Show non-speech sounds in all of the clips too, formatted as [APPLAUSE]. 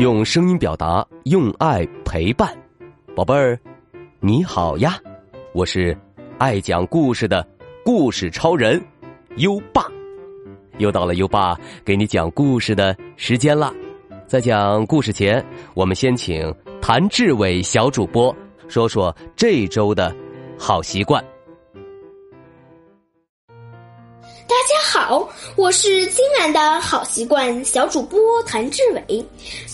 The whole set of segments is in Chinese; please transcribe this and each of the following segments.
用声音表达，用爱陪伴，宝贝儿，你好呀！我是爱讲故事的故事超人优爸，又到了优爸给你讲故事的时间了。在讲故事前，我们先请谭志伟小主播说说这周的好习惯。大家好，我是今晚的好习惯小主播谭志伟。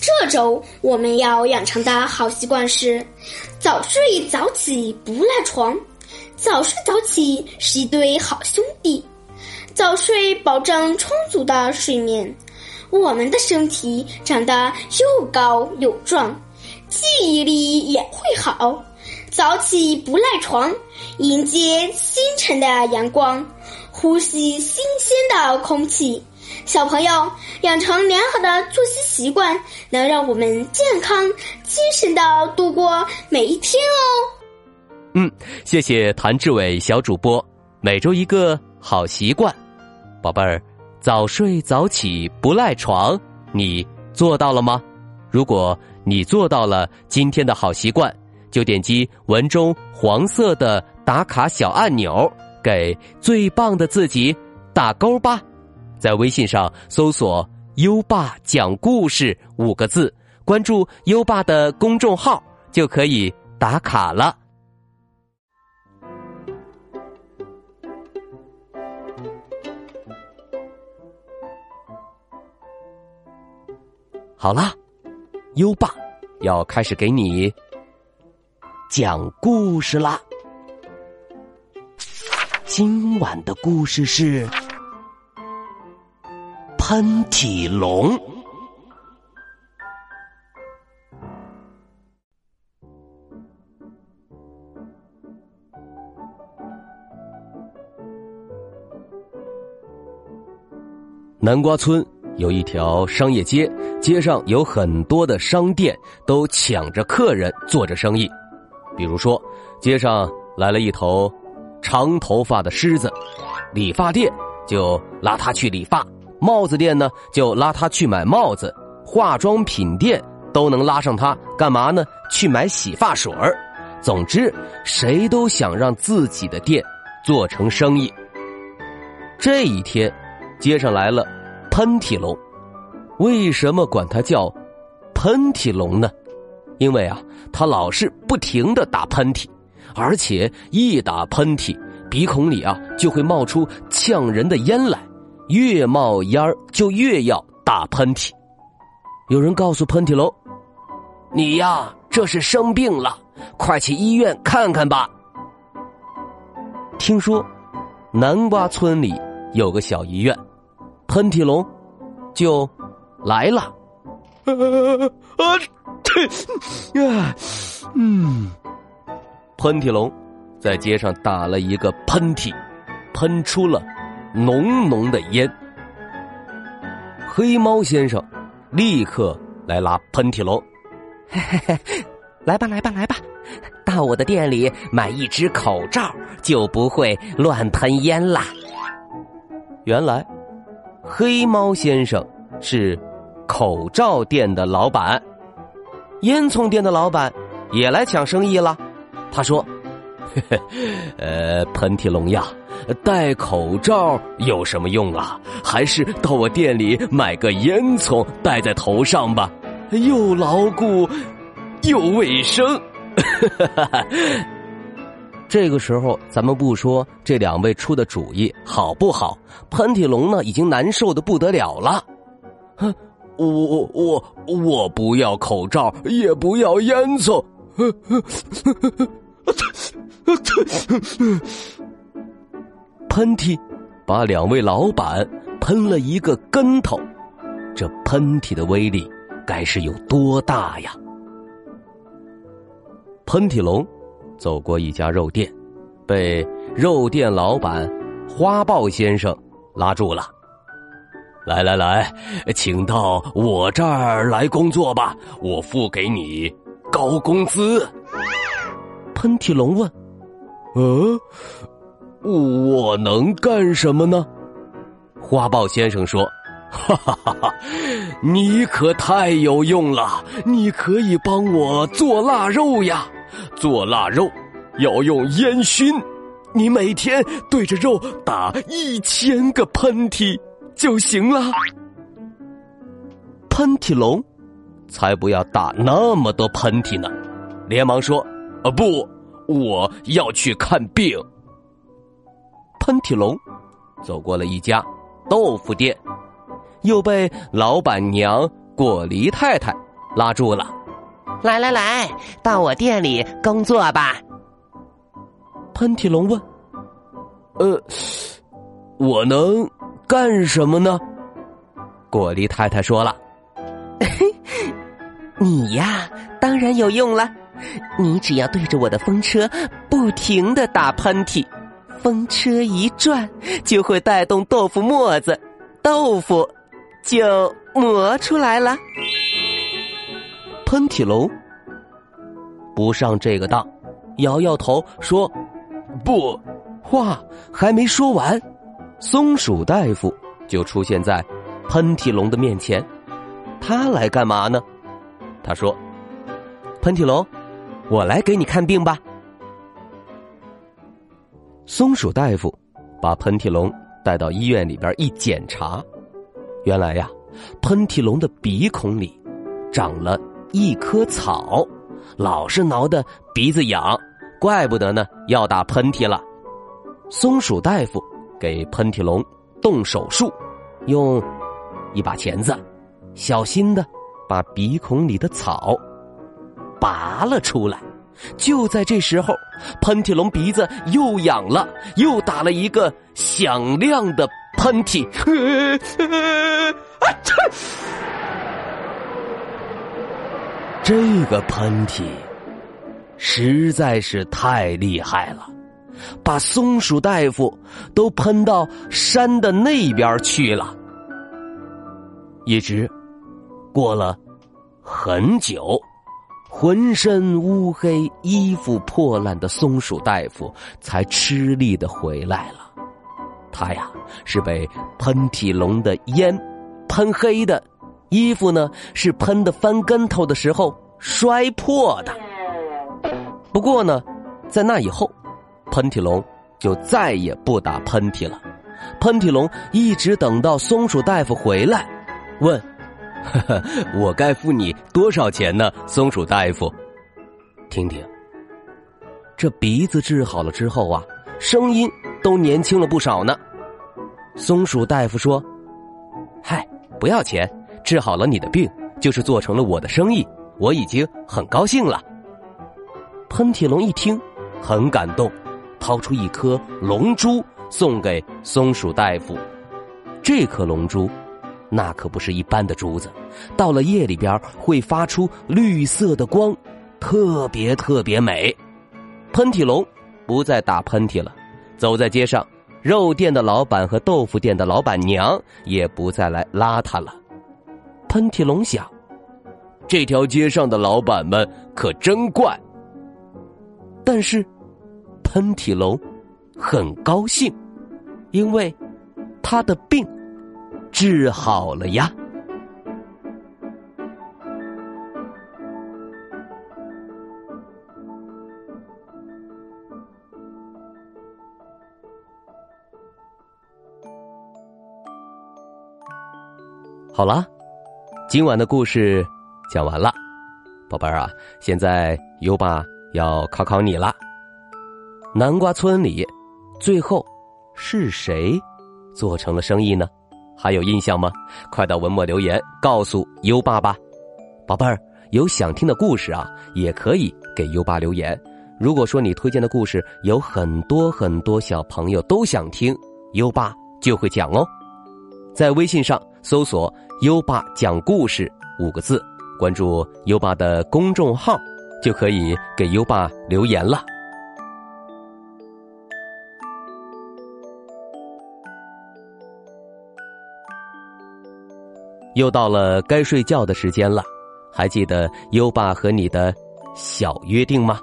这周我们要养成的好习惯是早睡早起不赖床。早睡早起是一对好兄弟。早睡保证充足的睡眠，我们的身体长得又高又壮，记忆力也会好。早起不赖床，迎接清晨的阳光。呼吸新鲜的空气，小朋友养成良好的作息习惯，能让我们健康、精神的度过每一天哦。嗯，谢谢谭志伟小主播。每周一个好习惯，宝贝儿，早睡早起不赖床，你做到了吗？如果你做到了今天的好习惯，就点击文中黄色的打卡小按钮。给最棒的自己打勾吧，在微信上搜索“优爸讲故事”五个字，关注优爸的公众号就可以打卡了。好啦，优爸要开始给你讲故事啦。今晚的故事是喷嚏龙。南瓜村有一条商业街，街上有很多的商店，都抢着客人做着生意。比如说，街上来了一头。长头发的狮子，理发店就拉他去理发，帽子店呢就拉他去买帽子，化妆品店都能拉上他干嘛呢？去买洗发水儿。总之，谁都想让自己的店做成生意。这一天，街上来了喷嚏龙，为什么管他叫喷嚏龙呢？因为啊，他老是不停的打喷嚏。而且一打喷嚏，鼻孔里啊就会冒出呛人的烟来，越冒烟儿就越要打喷嚏。有人告诉喷嚏龙：“你呀，这是生病了，快去医院看看吧。[LAUGHS] ”听说南瓜村里有个小医院，喷嚏龙就来了。[LAUGHS] 啊啊！啊，嗯。喷嚏龙在街上打了一个喷嚏，喷出了浓浓的烟。黑猫先生立刻来拉喷嚏龙，嘿嘿嘿，来吧来吧来吧，到我的店里买一只口罩，就不会乱喷烟啦。原来，黑猫先生是口罩店的老板，烟囱店的老板也来抢生意了。他说：“ [LAUGHS] 呃，喷嚏龙呀，戴口罩有什么用啊？还是到我店里买个烟囱戴在头上吧，又牢固又卫生。[LAUGHS] ”这个时候，咱们不说这两位出的主意好不好，喷嚏龙呢已经难受的不得了了。哼，我我我我不要口罩，也不要烟囱。[LAUGHS] 喷嚏，把两位老板喷了一个跟头。这喷嚏的威力该是有多大呀？喷嚏龙走过一家肉店，被肉店老板花豹先生拉住了。来来来，请到我这儿来工作吧，我付给你高工资。[LAUGHS] 喷嚏龙问：“呃，我能干什么呢？”花豹先生说：“哈哈哈哈！你可太有用了，你可以帮我做腊肉呀！做腊肉要用烟熏，你每天对着肉打一千个喷嚏就行了。喷嚏龙才不要打那么多喷嚏呢，连忙说：“啊不，我要去看病。”喷嚏龙走过了一家豆腐店。又被老板娘果梨太太拉住了。来来来，到我店里工作吧。喷嚏龙问：“呃，我能干什么呢？”果梨太太说了：“ [LAUGHS] 你呀，当然有用了。[LAUGHS] 你只要对着我的风车不停的打喷嚏，风车一转，就会带动豆腐沫子，豆腐。”就磨出来了。喷嚏龙不上这个当，摇摇头说：“不。”话还没说完，松鼠大夫就出现在喷嚏龙的面前。他来干嘛呢？他说：“喷嚏龙，我来给你看病吧。”松鼠大夫把喷嚏龙带到医院里边一检查。原来呀，喷嚏龙的鼻孔里长了一棵草，老是挠的鼻子痒，怪不得呢要打喷嚏了。松鼠大夫给喷嚏龙动手术，用一把钳子小心的把鼻孔里的草拔了出来。就在这时候，喷嚏龙鼻子又痒了，又打了一个响亮的。喷嚏，[LAUGHS] 这个喷嚏实在是太厉害了，把松鼠大夫都喷到山的那边去了。一直过了很久，浑身乌黑、衣服破烂的松鼠大夫才吃力的回来了。他呀是被喷嚏龙的烟喷黑的，衣服呢是喷的翻跟头的时候摔破的。不过呢，在那以后，喷嚏龙就再也不打喷嚏了。喷嚏龙一直等到松鼠大夫回来，问：“ [LAUGHS] 我该付你多少钱呢？”松鼠大夫，听听，这鼻子治好了之后啊，声音。都年轻了不少呢。松鼠大夫说：“嗨，不要钱，治好了你的病，就是做成了我的生意，我已经很高兴了。”喷嚏龙一听，很感动，掏出一颗龙珠送给松鼠大夫。这颗龙珠，那可不是一般的珠子，到了夜里边会发出绿色的光，特别特别美。喷嚏龙不再打喷嚏了。走在街上，肉店的老板和豆腐店的老板娘也不再来拉他了。喷嚏龙想，这条街上的老板们可真怪。但是，喷嚏龙很高兴，因为他的病治好了呀。好了，今晚的故事讲完了，宝贝儿啊，现在优爸要考考你了。南瓜村里，最后是谁做成了生意呢？还有印象吗？快到文末留言告诉优爸吧。宝贝儿，有想听的故事啊，也可以给优爸留言。如果说你推荐的故事有很多很多小朋友都想听，优爸就会讲哦。在微信上搜索。优爸讲故事五个字，关注优爸的公众号，就可以给优爸留言了。又到了该睡觉的时间了，还记得优爸和你的小约定吗？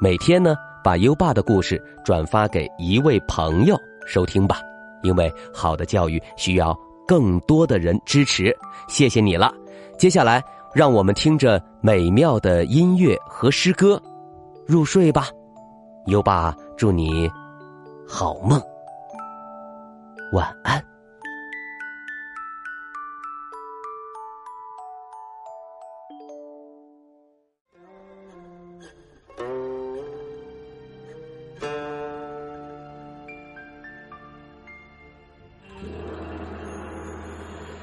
每天呢，把优爸的故事转发给一位朋友收听吧，因为好的教育需要。更多的人支持，谢谢你了。接下来，让我们听着美妙的音乐和诗歌入睡吧。优爸祝你好梦，晚安。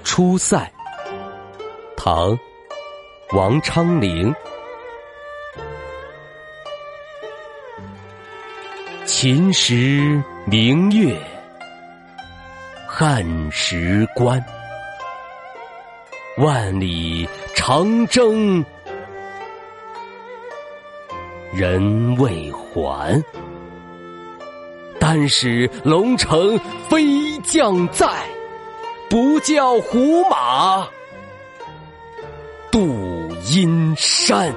出塞，唐，王昌龄。秦时明月，汉时关。万里长征人未还，但使龙城飞将在。不教胡马度阴山。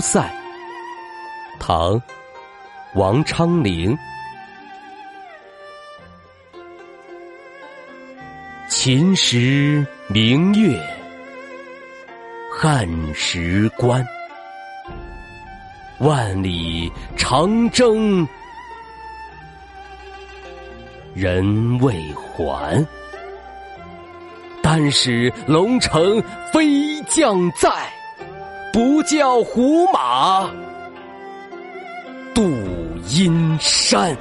出塞，唐。王昌龄，秦时明月，汉时关。万里长征人未还，但使龙城飞将在，不教胡马度。阴山。